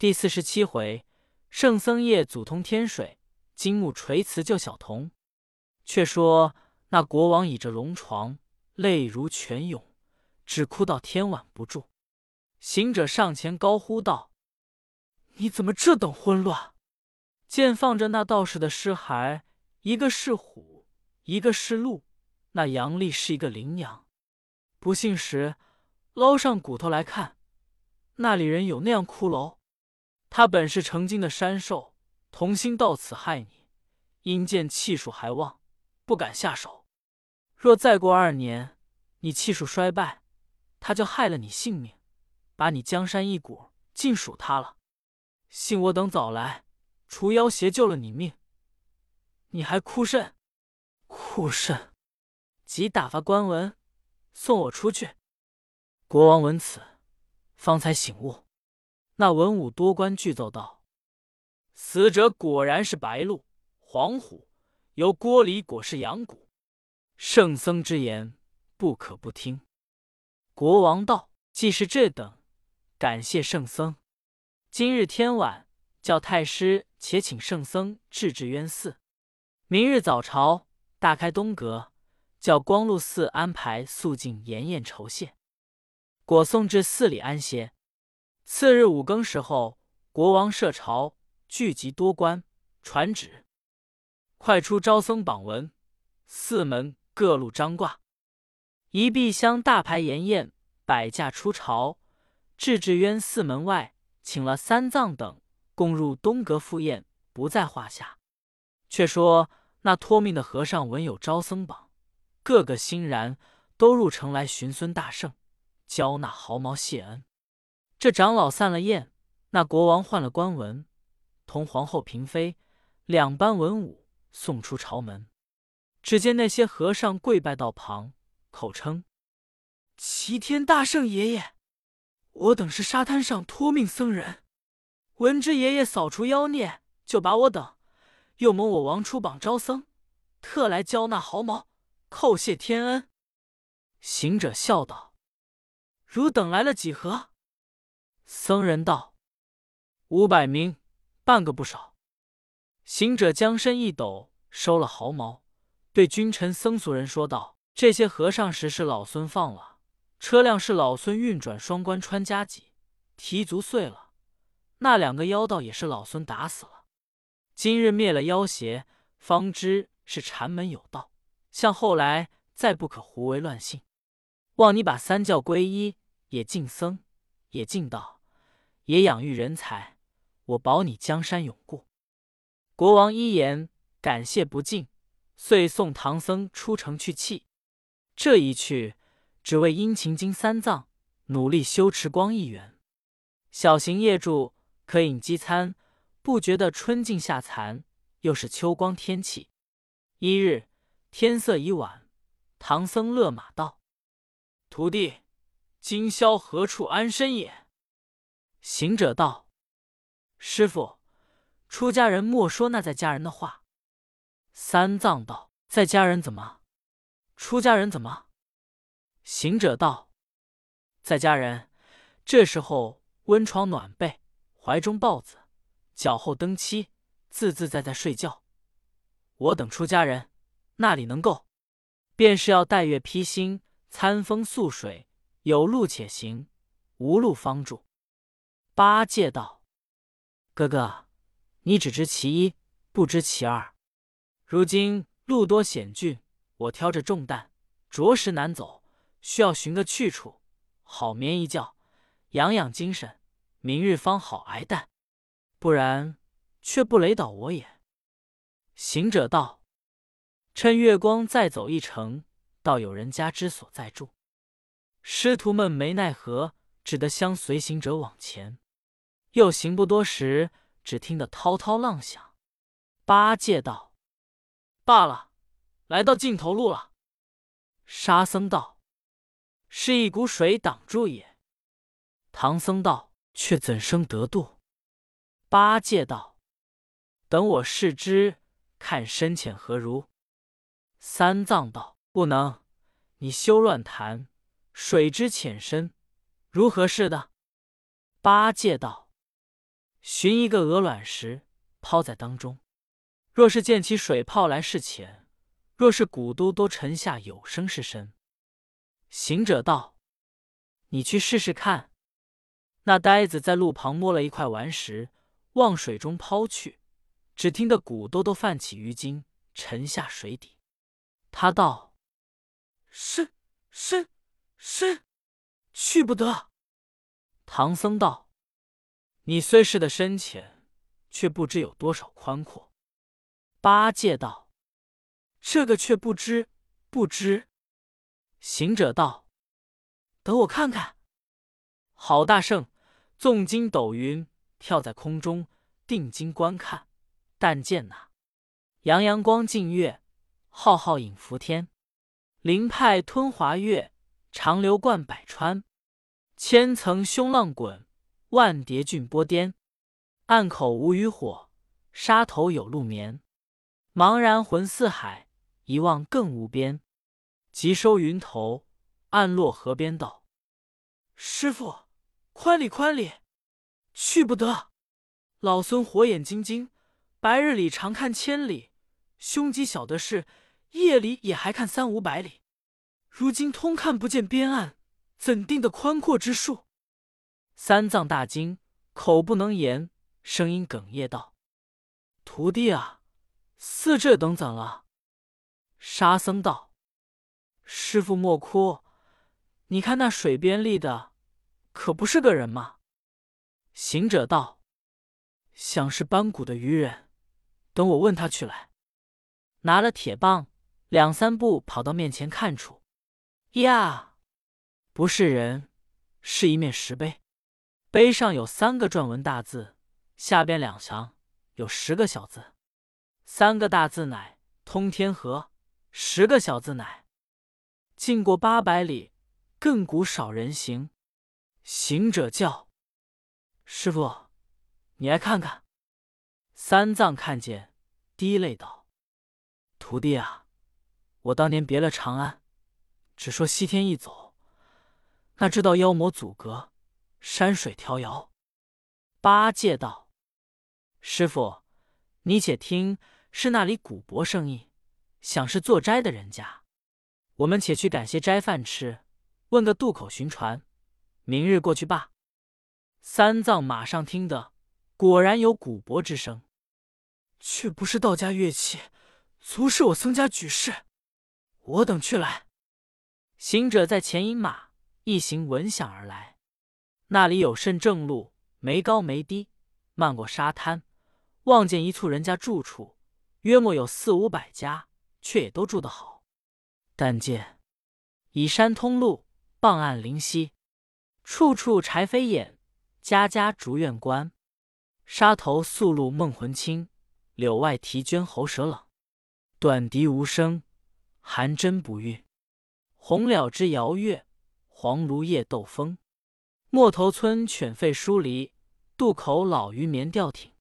第四十七回，圣僧夜祖通天水，金木垂辞救小童。却说那国王倚着龙床，泪如泉涌，只哭到天晚不住。行者上前高呼道：“你怎么这等混乱？”见放着那道士的尸骸，一个是虎，一个是鹿，那阳历是一个羚羊。不信时，捞上骨头来看，那里人有那样骷髅。他本是成精的山兽，童心到此害你，因见气数还旺，不敢下手。若再过二年，你气数衰败，他就害了你性命，把你江山一股尽属他了。幸我等早来，除妖邪，救了你命。你还哭甚？哭甚？即打发官文送我出去。国王闻此，方才醒悟。那文武多官俱奏道：“死者果然是白鹿、黄虎，由锅里裹尸羊骨。圣僧之言，不可不听。”国王道：“既是这等，感谢圣僧。今日天晚，叫太师且请圣僧至至渊寺。明日早朝，大开东阁，叫光禄寺安排肃静筵宴酬谢，果送至寺里安歇。”次日五更时候，国王设朝，聚集多官，传旨：快出招僧榜文，寺门各路张挂，一壁厢大排筵宴，摆驾出朝，至至渊寺门外，请了三藏等共入东阁赴宴，不在话下。却说那托命的和尚闻有招僧榜，个个欣然，都入城来寻孙大圣，交纳毫毛谢恩。这长老散了宴，那国王换了官文，同皇后、嫔妃两班文武送出朝门。只见那些和尚跪拜道旁，口称：“齐天大圣爷爷，我等是沙滩上托命僧人，闻知爷爷扫除妖孽，就把我等，又蒙我王出榜招僧，特来交纳毫毛，叩谢天恩。”行者笑道：“汝等来了几何？”僧人道：“五百名，半个不少。”行者将身一抖，收了毫毛，对君臣僧俗人说道：“这些和尚时是老孙放了，车辆是老孙运转双关穿夹戟，提足碎了。那两个妖道也是老孙打死了。今日灭了妖邪，方知是禅门有道。向后来再不可胡为乱信。望你把三教归一，也敬僧，也敬道。”也养育人才，我保你江山永固。国王一言，感谢不尽，遂送唐僧出城去气。这一去，只为殷勤经三藏，努力修持光一元。小行夜住，可饮饥餐，不觉得春尽夏残，又是秋光天气。一日天色已晚，唐僧勒马道：“徒弟，今宵何处安身也？”行者道：“师傅，出家人莫说那在家人的话。”三藏道：“在家人怎么？出家人怎么？”行者道：“在家人这时候温床暖被，怀中抱子，脚后蹬妻，自自在在睡觉。我等出家人那里能够？便是要带月披星，餐风宿水，有路且行，无路方住。”八戒道：“哥哥，你只知其一，不知其二。如今路多险峻，我挑着重担，着实难走，需要寻个去处，好眠一觉，养养精神，明日方好挨担。不然，却不累倒我也。”行者道：“趁月光再走一程，到有人家之所在住。”师徒们没奈何，只得相随行者往前。又行不多时，只听得滔滔浪响。八戒道：“罢了，来到尽头路了。”沙僧道：“是一股水挡住也。”唐僧道：“却怎生得度？”八戒道：“等我试之，看深浅何如。”三藏道：“不能，你休乱谈。水之浅深，如何是的？”八戒道。寻一个鹅卵石，抛在当中。若是溅起水泡来是浅，若是骨都都沉下有声是深。行者道：“你去试试看。”那呆子在路旁摸了一块顽石，往水中抛去，只听得骨兜兜泛起鱼精，沉下水底。他道：“是是是，去不得。”唐僧道：“你虽是的深浅，却不知有多少宽阔。”八戒道：“这个却不知，不知。”行者道：“等我看看。”好大圣，纵筋斗云，跳在空中，定睛观看。但见那阳阳光净月，浩浩影浮天，灵派吞华月，长流贯百川，千层凶浪滚，万叠峻波颠。暗口无余火，沙头有鹿眠。茫然魂似海，一望更无边。急收云头，暗落河边道：“师傅。”宽里宽里，去不得。老孙火眼金睛，白日里常看千里，凶吉晓得是，夜里也还看三五百里。如今通看不见边岸，怎定的宽阔之数？三藏大惊，口不能言，声音哽咽道：“徒弟啊，似这等怎了？”沙僧道：“师傅莫哭，你看那水边立的。”可不是个人吗？行者道：“想是班谷的愚人，等我问他去来。”拿了铁棒，两三步跑到面前看处，呀，不是人，是一面石碑，碑上有三个篆文大字，下边两行有十个小字，三个大字乃“通天河”，十个小字乃“进过八百里，亘古少人行”。行者叫：“师傅，你来看看。”三藏看见，滴泪道：“徒弟啊，我当年别了长安，只说西天一走，那知道妖魔阻隔，山水迢遥。”八戒道：“师傅，你且听，是那里古柏声音，想是做斋的人家。我们且去赶些斋饭吃，问个渡口寻船。”明日过去罢。三藏马上听得，果然有古柏之声，却不是道家乐器，足是我僧家举事。我等去来。行者在前引马，一行闻响而来。那里有甚正路，没高没低，漫过沙滩，望见一簇人家住处，约莫有四五百家，却也都住得好。但见以山通路，傍岸临溪。处处柴扉掩，家家竹院关。沙头宿露梦魂清，柳外啼鹃喉舌冷。短笛无声，寒针不韵。红了枝摇月，黄芦叶斗风。陌头村犬吠疏离，渡口老渔眠钓艇。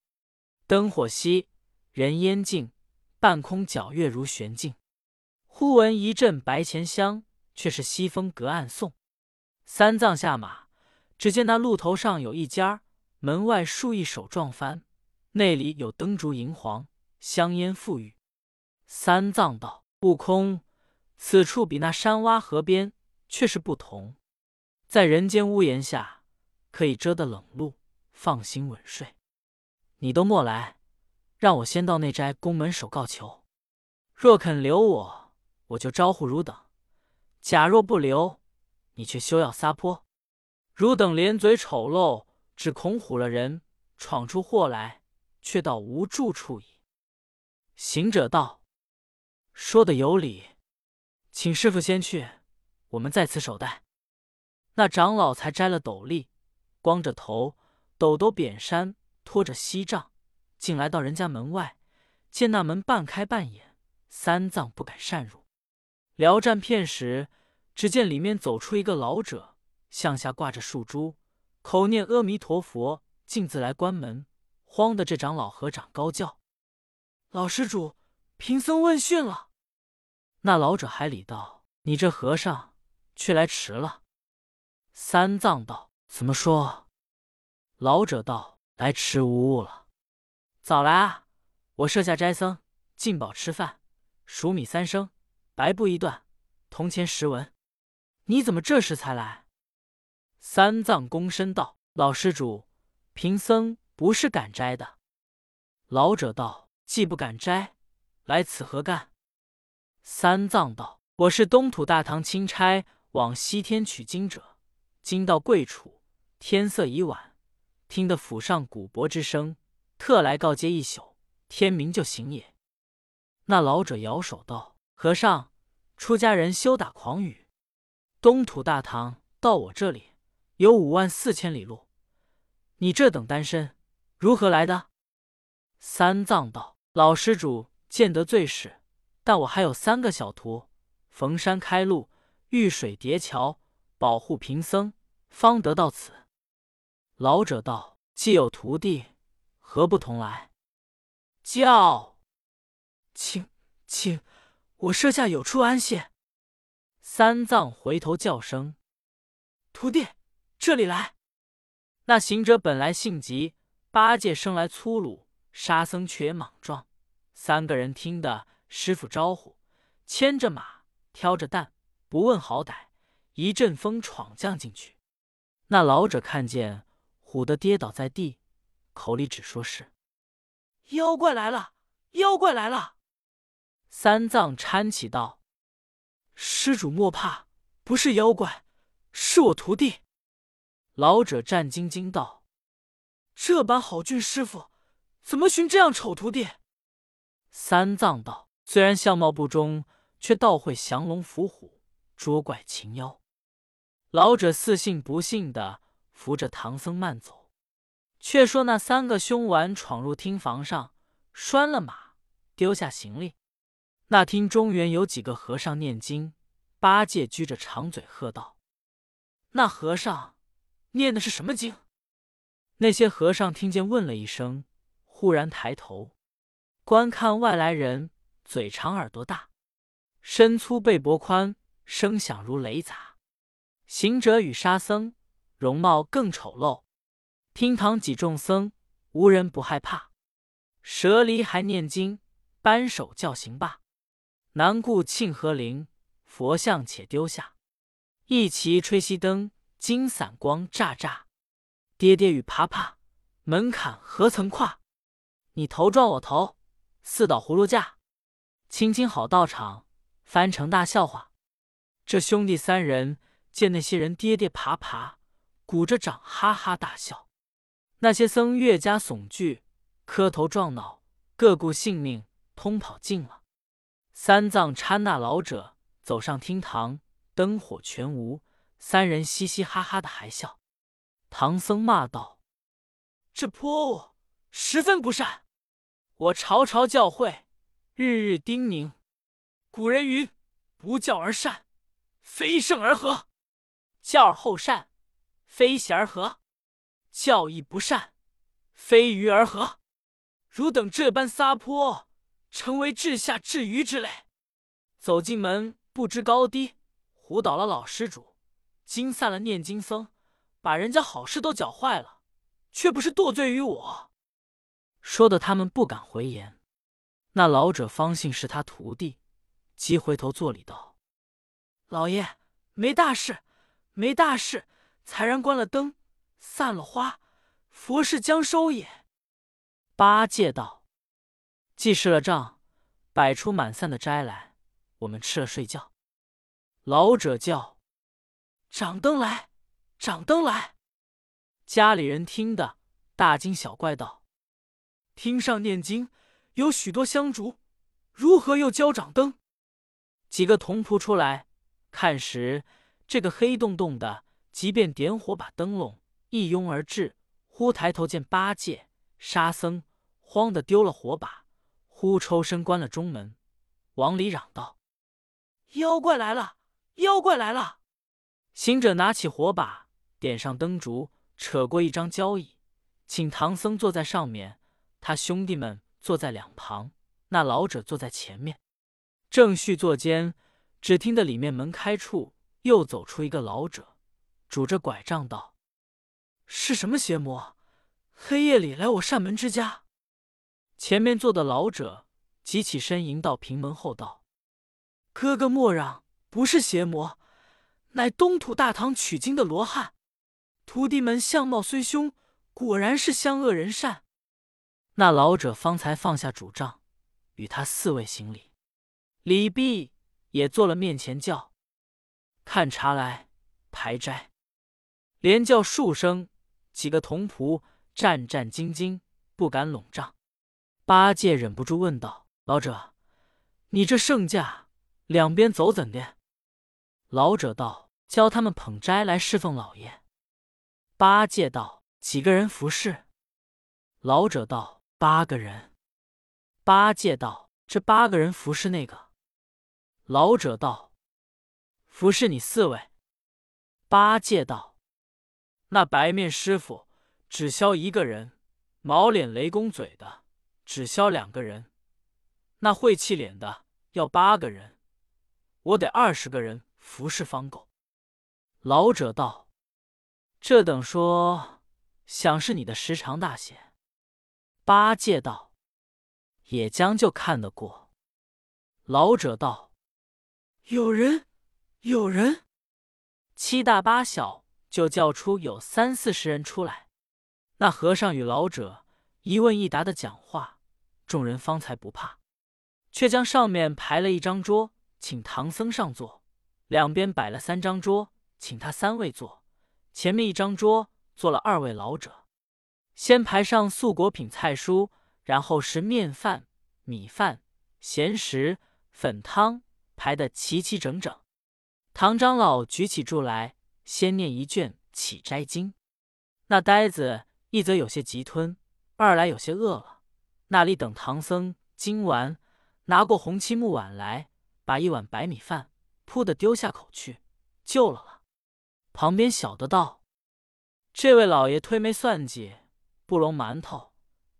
灯火稀，人烟静，半空皎月如悬镜。忽闻一阵白钱香，却是西风隔岸送。三藏下马，只见那路头上有一家，门外竖一手撞幡，内里有灯烛银黄，香烟馥郁。三藏道：“悟空，此处比那山洼河边却是不同，在人间屋檐下，可以遮得冷露，放心稳睡。你都莫来，让我先到那斋宫门首告求。若肯留我，我就招呼汝等；假若不留，”你却休要撒泼！汝等连嘴丑陋，只恐唬了人，闯出祸来，却到无住处矣。行者道：“说的有理，请师傅先去，我们在此守待。”那长老才摘了斗笠，光着头，抖抖扁衫，拖着锡杖，竟来到人家门外，见那门半开半掩，三藏不敢擅入，聊战片时。只见里面走出一个老者，向下挂着树珠，口念阿弥陀佛，径自来关门。慌的这长老和尚高叫：“老施主，贫僧问讯了。”那老者还礼道：“你这和尚却来迟了。”三藏道：“怎么说？”老者道：“来迟无误了。早来啊！我设下斋僧进饱吃饭，熟米三升，白布一段，铜钱十文。你怎么这时才来？”三藏躬身道：“老施主，贫僧不是敢斋的。”老者道：“既不敢斋，来此何干？”三藏道：“我是东土大唐钦差往西天取经者，今到贵处，天色已晚，听得府上鼓钹之声，特来告诫一宿，天明就行也。”那老者摇手道：“和尚，出家人休打诳语。东土大唐到我这里有五万四千里路，你这等单身，如何来的？”三藏道：“老施主见得最是，但我还有三个小徒，逢山开路，遇水叠桥，保护贫僧，方得到此。”老者道：“既有徒弟，何不同来？”叫，请请，我设下有处安歇。三藏回头叫声：“徒弟，这里来！”那行者本来性急，八戒生来粗鲁。沙僧却也莽撞，三个人听得师傅招呼，牵着马，挑着担，不问好歹，一阵风闯将进去。那老者看见，唬得跌倒在地，口里只说是妖怪来了，妖怪来了。三藏搀起道：“施主莫怕，不是妖怪，是我徒弟。”老者战兢兢道：“这般好俊师傅。”怎么寻这样丑徒弟？三藏道：“虽然相貌不中，却倒会降龙伏虎，捉怪擒妖。”老者似信不信的扶着唐僧慢走。却说那三个凶顽闯入厅房上，拴了马，丢下行李。那厅中原有几个和尚念经，八戒撅着长嘴喝道：“那和尚念的是什么经？”那些和尚听见，问了一声。忽然抬头观看外来人，嘴长耳朵大，身粗背薄宽，声响如雷砸。行者与沙僧容貌更丑陋，厅堂几众僧无人不害怕。舍离还念经，扳手叫行罢。难顾庆和灵，佛像且丢下。一齐吹熄灯，金散光乍乍。跌跌雨啪啪，门槛何曾跨？你头撞我头，四倒葫芦架，青青好道场，翻成大笑话。这兄弟三人见那些人跌跌爬爬，鼓着掌哈哈大笑。那些僧越加悚惧，磕头撞脑，各顾性命，通跑尽了。三藏搀那老者走上厅堂，灯火全无，三人嘻嘻哈哈的还笑。唐僧骂道：“这泼物，十分不善！”我朝朝教诲，日日叮咛。古人云：“不教而善，非圣而和；教而后善，非贤而和；教义不善，非愚而和。”汝等这般撒泼，成为至下至愚之类。走进门，不知高低，唬倒了老施主，惊散了念经僧，把人家好事都搅坏了，却不是堕罪于我。说的他们不敢回言，那老者方信是他徒弟，急回头作礼道：“老爷没大事，没大事，才然关了灯，散了花，佛事将收也。”八戒道：“既释了账，摆出满散的斋来，我们吃了睡觉。”老者叫：“掌灯来，掌灯来！”家里人听得大惊小怪道。厅上念经，有许多香烛，如何又交掌灯？几个童仆出来看时，这个黑洞洞的，即便点火把灯笼一拥而至，忽抬头见八戒、沙僧，慌的丢了火把，忽抽身关了中门，往里嚷道：“妖怪来了！妖怪来了！”行者拿起火把，点上灯烛，扯过一张交椅，请唐僧坐在上面。他兄弟们坐在两旁，那老者坐在前面，正叙坐间，只听得里面门开处，又走出一个老者，拄着拐杖道：“是什么邪魔，黑夜里来我扇门之家。”前面坐的老者急起身迎到平门后道：“哥哥莫让，不是邪魔，乃东土大唐取经的罗汉。徒弟们相貌虽凶，果然是相恶人善。”那老者方才放下拄杖，与他四位行礼。李泌也坐了面前，叫：“看茶来，排斋。”连叫数声，几个童仆战战兢兢，不敢拢帐。八戒忍不住问道：“老者，你这圣驾两边走怎的？”老者道：“教他们捧斋来侍奉老爷。”八戒道：“几个人服侍？”老者道：“八个人。”八戒道：“这八个人服侍那个？”老者道：“服侍你四位。”八戒道：“那白面师傅只消一个人，毛脸雷公嘴的。”只消两个人，那晦气脸的要八个人，我得二十个人服侍方够。老者道：“这等说，想是你的时长大些。”八戒道：“也将就看得过。”老者道：“有人，有人。”七大八小就叫出有三四十人出来。那和尚与老者一问一答的讲话。众人方才不怕，却将上面排了一张桌，请唐僧上座；两边摆了三张桌，请他三位坐；前面一张桌坐了二位老者。先排上素果品菜蔬，然后是面饭、米饭、咸食、粉汤，排得齐齐整整。唐长老举起箸来，先念一卷《起斋经》。那呆子一则有些急吞，二来有些饿了。那里等唐僧今完，拿过红漆木碗来，把一碗白米饭扑的丢下口去，救了了。旁边小的道：“这位老爷推没算计，不笼馒头，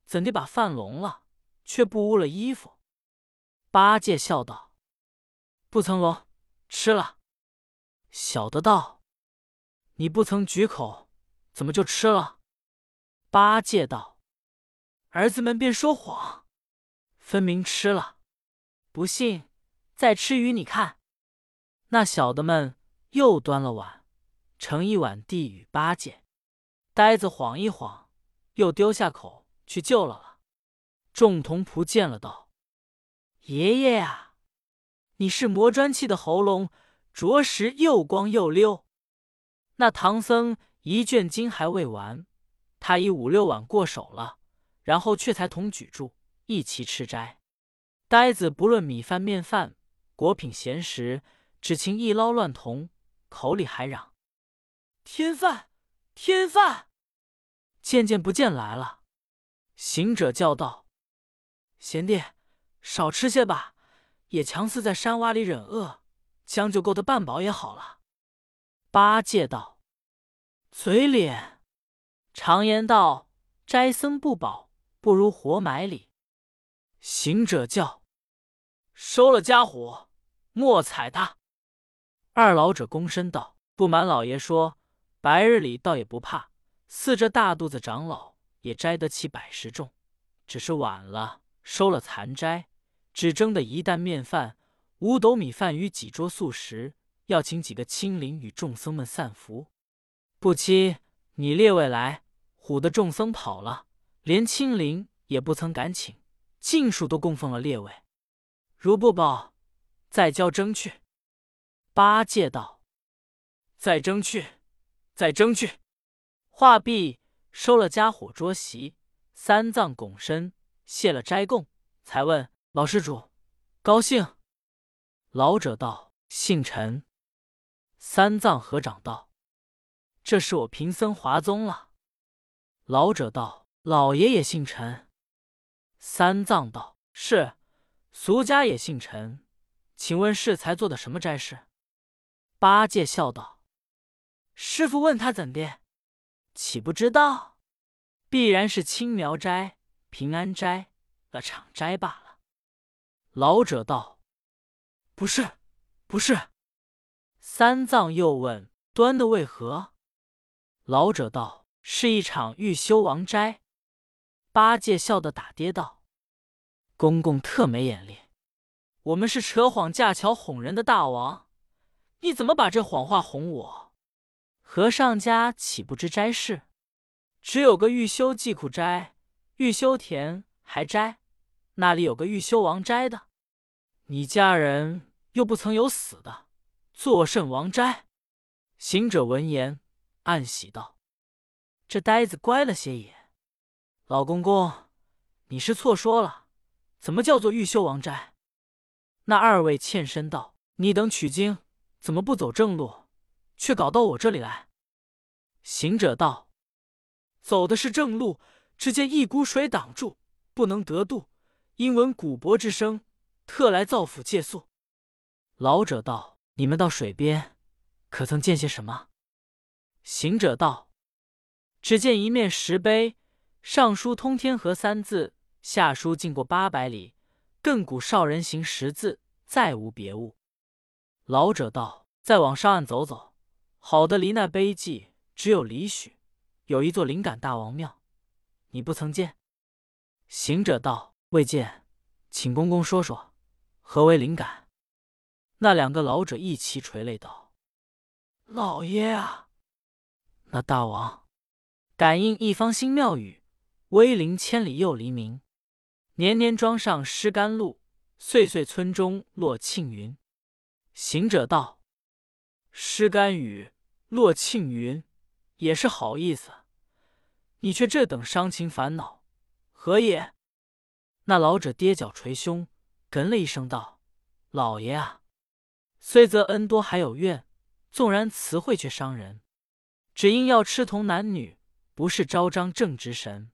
怎地把饭笼了，却不污了衣服？”八戒笑道：“不曾笼，吃了。”小的道：“你不曾举口，怎么就吃了？”八戒道。儿子们便说谎，分明吃了。不信，再吃与你看。那小的们又端了碗，盛一碗递与八戒。呆子晃一晃，又丢下口去救了了。众童仆见了，道：“爷爷呀，你是磨砖砌的喉咙，着实又光又溜。”那唐僧一卷经还未完，他已五六碗过手了。然后却才同举箸一齐吃斋，呆子不论米饭面饭果品咸食，只情一捞乱同，口里还嚷：“添饭，添饭！”渐渐不见来了。行者叫道：“贤弟，少吃些吧，也强似在山洼里忍饿，将就够得半饱也好了。”八戒道：“嘴脸，常言道，斋僧不饱。”不如活埋里。行者叫：“收了家伙，莫踩他。”二老者躬身道：“不瞒老爷说，白日里倒也不怕。似这大肚子长老也摘得起百十众，只是晚了收了残斋，只蒸的一担面饭，五斗米饭与几桌素食，要请几个亲邻与众僧们散福。不期你列位来，唬得众僧跑了。”连清灵也不曾敢请，尽数都供奉了列位。如不报，再交争去。八戒道：“再争去，再争去。”话毕，收了家伙桌席，三藏拱身谢了斋供，才问老施主：“高兴？”老者道：“姓陈。”三藏合掌道：“这是我贫僧华宗了。”老者道。老爷也姓陈，三藏道：“是，俗家也姓陈。请问适才做的什么斋事？”八戒笑道：“师傅问他怎的，岂不知道？必然是青苗斋、平安斋、的场斋罢了。”老者道：“不是，不是。”三藏又问：“端的为何？”老者道：“是一场欲修王斋。”八戒笑得打跌道：“公公特没眼力，我们是扯谎架桥哄人的大王，你怎么把这谎话哄我？和尚家岂不知斋事？只有个欲修济苦斋，欲修田还斋，那里有个欲修王斋的？你家人又不曾有死的，作甚王斋？”行者闻言暗喜道：“这呆子乖了些也。”老公公，你是错说了，怎么叫做玉修王斋？那二位欠身道：“你等取经，怎么不走正路，却搞到我这里来？”行者道：“走的是正路，只见一股水挡住，不能得度，因闻古柏之声，特来造府借宿。”老者道：“你们到水边，可曾见些什么？”行者道：“只见一面石碑。”上书“通天河”三字，下书“进过八百里，亘古少人行”十字，再无别物。老者道：“再往上岸走走，好的离那碑记只有里许，有一座灵感大王庙，你不曾见？”行者道：“未见，请公公说说，何为灵感？”那两个老者一齐垂泪道：“老爷啊，那大王感应一方新庙宇。”威灵千里又黎明，年年庄上施甘露，岁岁村中落庆云。行者道：“施甘雨，落庆云，也是好意思。你却这等伤情烦恼，何也？”那老者跌脚捶胸，哽了一声道：“老爷啊，虽则恩多还有怨，纵然词汇却伤人，只因要吃同男女，不是昭彰正直神。”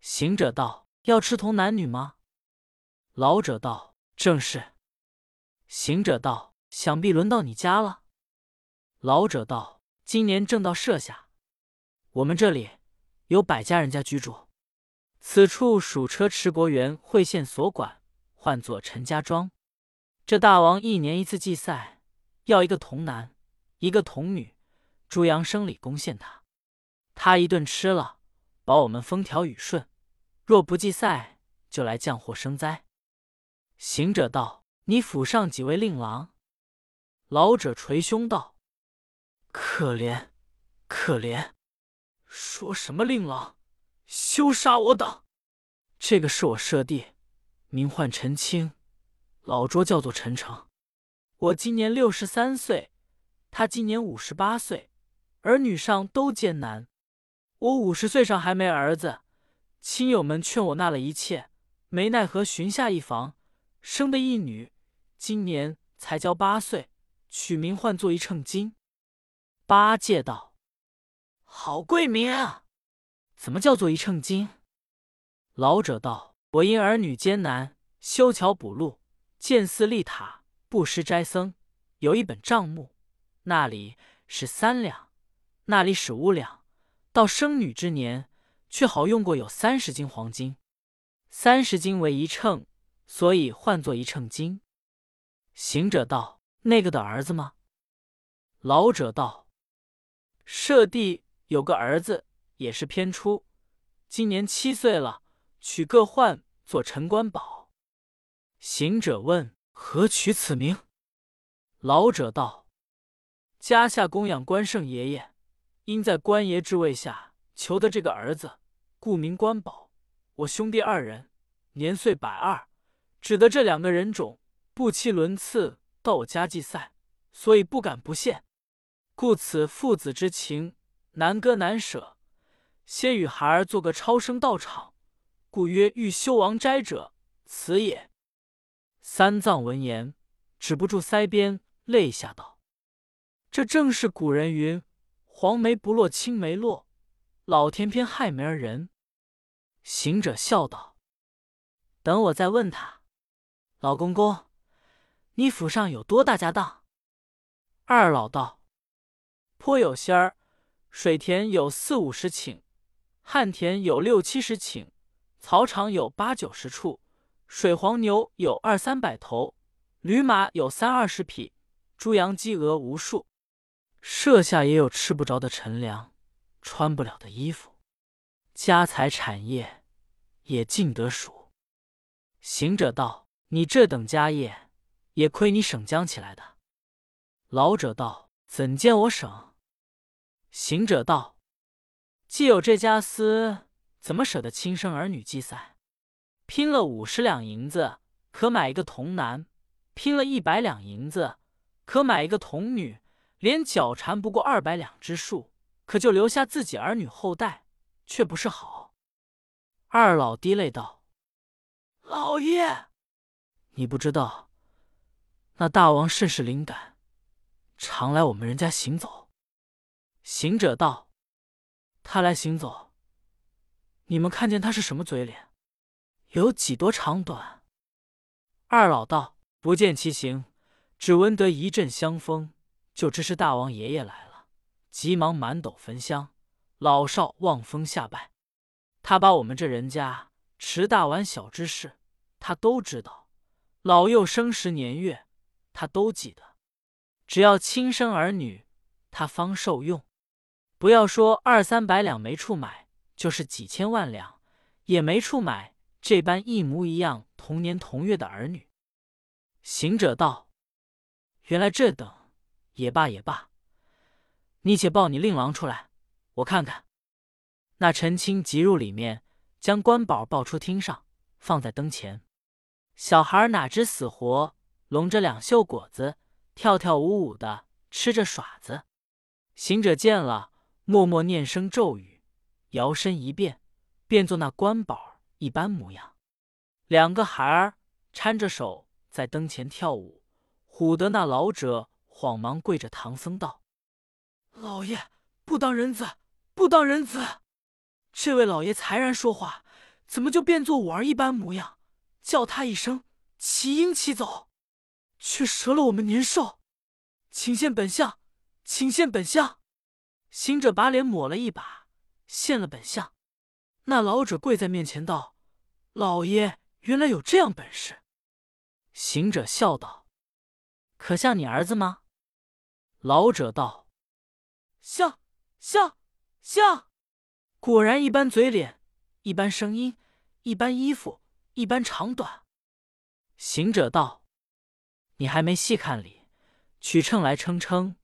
行者道：“要吃同男女吗？”老者道：“正是。”行者道：“想必轮到你家了。”老者道：“今年正到设下，我们这里有百家人家居住。此处属车迟国园会县所管，唤作陈家庄。这大王一年一次祭赛，要一个童男，一个童女，猪羊生礼贡献他。他一顿吃了，保我们风调雨顺。”若不祭赛，就来降祸生灾。行者道：“你府上几位令郎？”老者捶胸道：“可怜，可怜！说什么令郎？休杀我等！这个是我舍弟，名唤陈清，老拙叫做陈诚。我今年六十三岁，他今年五十八岁，儿女上都艰难。我五十岁上还没儿子。”亲友们劝我纳了一切，没奈何寻下一房，生的一女，今年才交八岁，取名唤作一秤金。八戒道：“好贵名啊！怎么叫做一秤金？”老者道：“我因儿女艰难，修桥补路，建寺立塔，布施斋僧，有一本账目，那里是三两，那里是五两，到生女之年。”却好用过有三十斤黄金，三十斤为一秤，所以唤作一秤金。行者道：“那个的儿子吗？”老者道：“舍弟有个儿子，也是偏出，今年七岁了，取个唤做陈官宝。”行者问：“何取此名？”老者道：“家下供养关圣爷爷，因在关爷之位下求得这个儿子。”故名关宝，我兄弟二人年岁百二，只得这两个人种不期轮次到我家祭赛，所以不敢不献，故此父子之情难割难舍，先与孩儿做个超生道场，故曰欲修王斋者，此也。三藏闻言，止不住腮边泪下道：“这正是古人云：黄梅不落青梅落，老天偏害梅儿人。”行者笑道：“等我再问他，老公公，你府上有多大家当？”二老道：“颇有些儿，水田有四五十顷，旱田有六七十顷，草场有八九十处，水黄牛有二三百头，驴马有三二十匹，猪羊鸡鹅无数。舍下也有吃不着的陈粮，穿不了的衣服。”家财产业也尽得数。”行者道：“你这等家业，也亏你省将起来的。”老者道：“怎见我省？”行者道：“既有这家私，怎么舍得亲生儿女祭赛？拼了五十两银子，可买一个童男；拼了一百两银子，可买一个童女。连脚缠不过二百两之数，可就留下自己儿女后代，却不是好。”二老滴泪道：“老爷，你不知道，那大王甚是灵感。”常来我们人家行走。行者道：“他来行走，你们看见他是什么嘴脸？有几多长短？”二老道：“不见其形，只闻得一阵香风，就知是大王爷爷来了。急忙满斗焚香，老少望风下拜。他把我们这人家迟大碗小之事，他都知道；老幼生时年月，他都记得。”只要亲生儿女，他方受用。不要说二三百两没处买，就是几千万两也没处买这般一模一样、同年同月的儿女。行者道：“原来这等也罢也罢，你且抱你令郎出来，我看看。”那陈青急入里面，将官宝抱出厅上，放在灯前。小孩哪知死活，拢着两袖果子。跳跳舞舞的吃着耍子，行者见了，默默念声咒语，摇身一变，变作那官宝一般模样。两个孩儿搀着手在灯前跳舞，唬得那老者慌忙跪着，唐僧道：“老爷不当人子，不当人子！这位老爷才然说话，怎么就变作我儿一般模样？叫他一声，齐应齐走。”却折了我们年寿，请现本相，请现本相。行者把脸抹了一把，现了本相。那老者跪在面前道：“老爷原来有这样本事。”行者笑道：“可像你儿子吗？”老者道：“像，像，像。果然一般嘴脸，一般声音，一般衣服，一般长短。”行者道。你还没细看里，取秤来称称，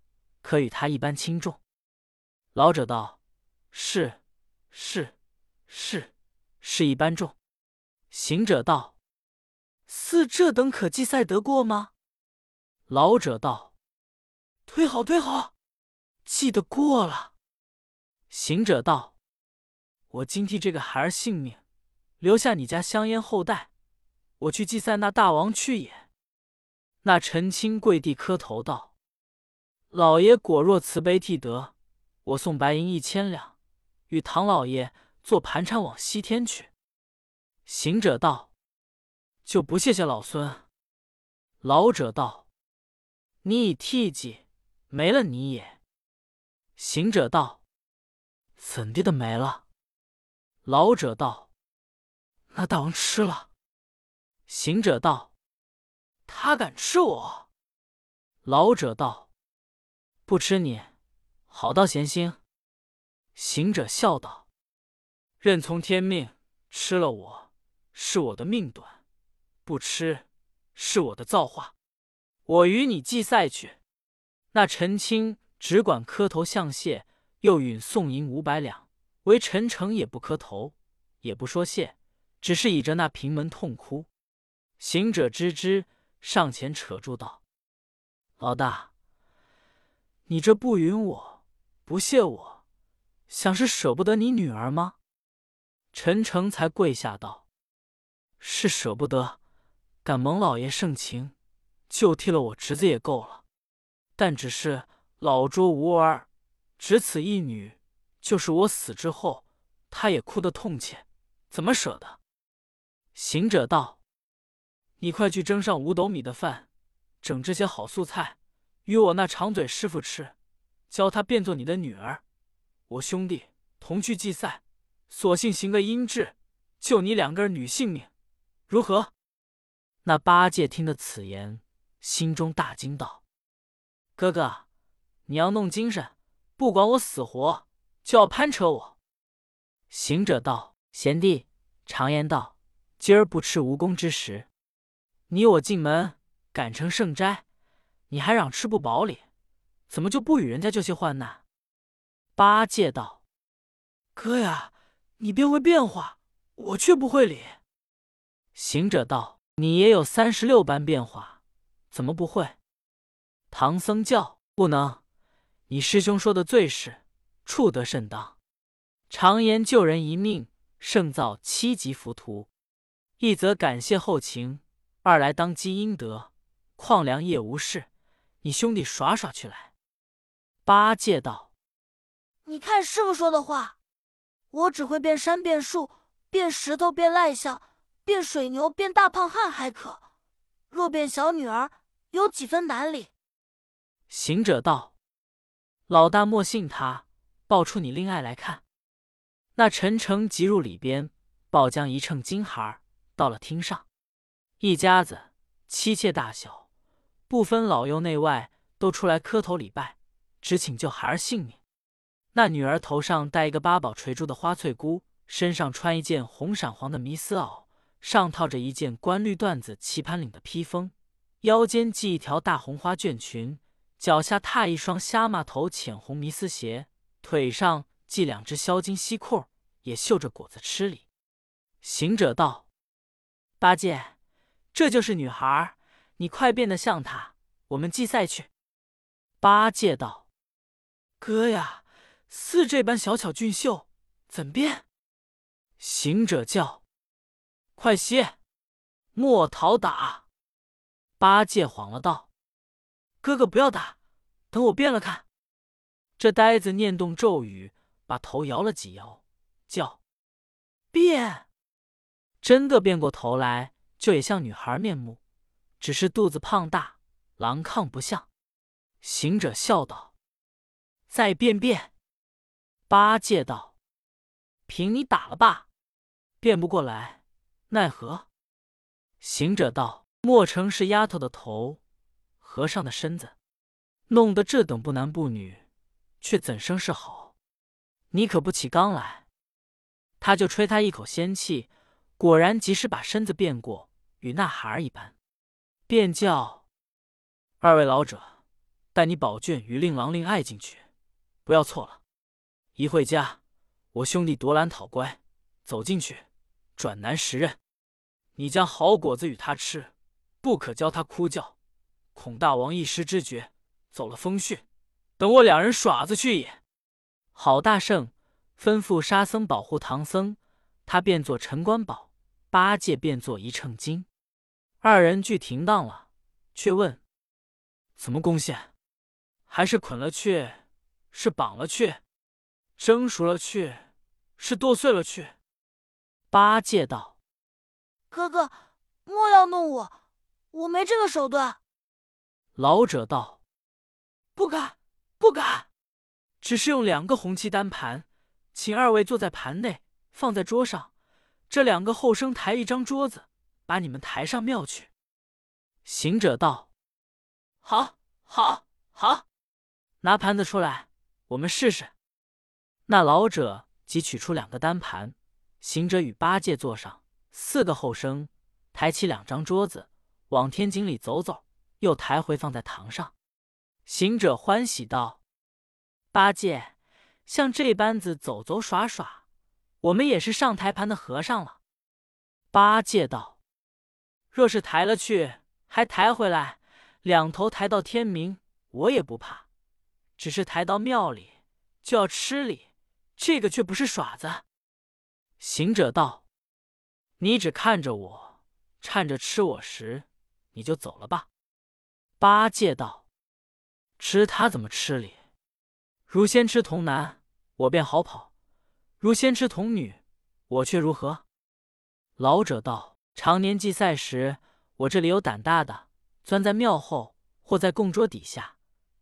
可与他一般轻重？老者道：“是，是，是，是一般重。”行者道：“似这等可计赛得过吗？”老者道：“推好，推好，记得过了。”行者道：“我今替这个孩儿性命，留下你家香烟后代，我去祭赛那大王去也。”那陈青跪地磕头道：“老爷果若慈悲替得，我送白银一千两，与唐老爷坐盘缠往西天去。”行者道：“就不谢谢老孙。”老者道：“你已替己，没了你也。”行者道：“怎地的没了？”老者道：“那大王吃了。”行者道。他敢吃我？老者道：“不吃你，好到闲心。”行者笑道：“任从天命，吃了我是我的命短，不吃是我的造化。我与你祭赛去。”那陈青只管磕头相谢，又允送银五百两。唯陈诚也不磕头，也不说谢，只是倚着那平门痛哭。行者知之。上前扯住道：“老大，你这不允我，不谢我，想是舍不得你女儿吗？”陈诚才跪下道：“是舍不得，感蒙老爷盛情，就替了我侄子也够了。但只是老拙无儿，只此一女，就是我死之后，他也哭得痛切，怎么舍得？”行者道。你快去蒸上五斗米的饭，整这些好素菜，与我那长嘴师傅吃，教他变作你的女儿。我兄弟同去祭赛，索性行个阴质，救你两个女性命，如何？那八戒听得此言，心中大惊，道：“哥哥，你要弄精神，不管我死活，就要攀扯我。”行者道：“贤弟，常言道：“今儿不吃无功之食。”你我进门赶成圣斋，你还嚷吃不饱哩？怎么就不与人家救些患难？八戒道：“哥呀，你便会变化，我却不会理。”行者道：“你也有三十六般变化，怎么不会？”唐僧叫：“不能！你师兄说的最是，处得甚当。常言救人一命，胜造七级浮屠。一则感谢后情，二来当积阴德。况良夜无事，你兄弟耍耍去来。”八戒道：“你看师傅说的话，我只会变山变树，变石头变赖象，变水牛变大胖汉还可，若变小女儿，有几分难哩？”行者道：“老大莫信他，报出你令爱来看。”那陈诚即入里边，抱将一秤金孩到了厅上，一家子妻妾大小，不分老幼内外，都出来磕头礼拜。只请救孩儿性命。那女儿头上戴一个八宝垂珠的花翠箍，身上穿一件红闪黄的迷丝袄，上套着一件官绿缎子棋盘领的披风，腰间系一条大红花绢裙，脚下踏一双虾蟆头浅红迷丝鞋，腿上系两只销金西裤，也绣着果子吃里。行者道：“八戒，这就是女孩，你快变得像她，我们祭赛去。”八戒道。哥呀，似这般小巧俊秀，怎变？行者叫：“快些，莫讨打！”八戒慌了道：“哥哥不要打，等我变了看。”这呆子念动咒语，把头摇了几摇，叫：“变！”真的变过头来，就也像女孩面目，只是肚子胖大，狼亢不像。行者笑道。再变变，八戒道：“凭你打了吧，变不过来，奈何？”行者道：“莫成是丫头的头，和尚的身子，弄得这等不男不女，却怎生是好？你可不起刚来。”他就吹他一口仙气，果然及时把身子变过，与那孩儿一般，便叫二位老者带你宝卷与令郎令爱进去。不要错了，一会家，我兄弟夺兰讨乖，走进去，转难识认。你将好果子与他吃，不可教他哭叫，恐大王一时知觉，走了风讯。等我两人耍子去也。好大圣吩咐沙僧保护唐僧，他变作陈官宝，八戒变作一秤金，二人俱停当了，却问：怎么攻陷？还是捆了去？是绑了去，蒸熟了去，是剁碎了去。八戒道：“哥哥，莫要弄我，我没这个手段。”老者道：“不敢，不敢，只是用两个红漆单盘，请二位坐在盘内，放在桌上。这两个后生抬一张桌子，把你们抬上庙去。”行者道：“好，好，好，拿盘子出来。”我们试试。那老者即取出两个单盘，行者与八戒坐上，四个后生抬起两张桌子，往天井里走走，又抬回放在堂上。行者欢喜道：“八戒，像这般子走走耍耍，我们也是上台盘的和尚了。”八戒道：“若是抬了去，还抬回来，两头抬到天明，我也不怕。”只是抬到庙里就要吃礼，这个却不是耍子。行者道：“你只看着我，趁着吃我时，你就走了吧。”八戒道：“吃他怎么吃礼？如先吃童男，我便好跑；如先吃童女，我却如何？”老者道：“常年祭赛时，我这里有胆大的，钻在庙后或在供桌底下。”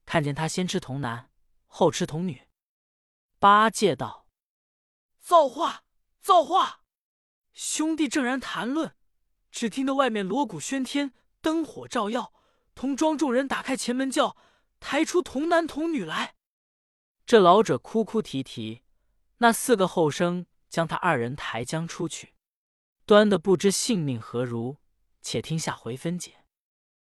看见他先吃童男，后吃童女。八戒道：“造化，造化！”兄弟正然谈论，只听得外面锣鼓喧天，灯火照耀，童庄众人打开前门，叫抬出童男童女来。这老者哭哭啼啼，那四个后生将他二人抬将出去。端的不知性命何如。且听下回分解。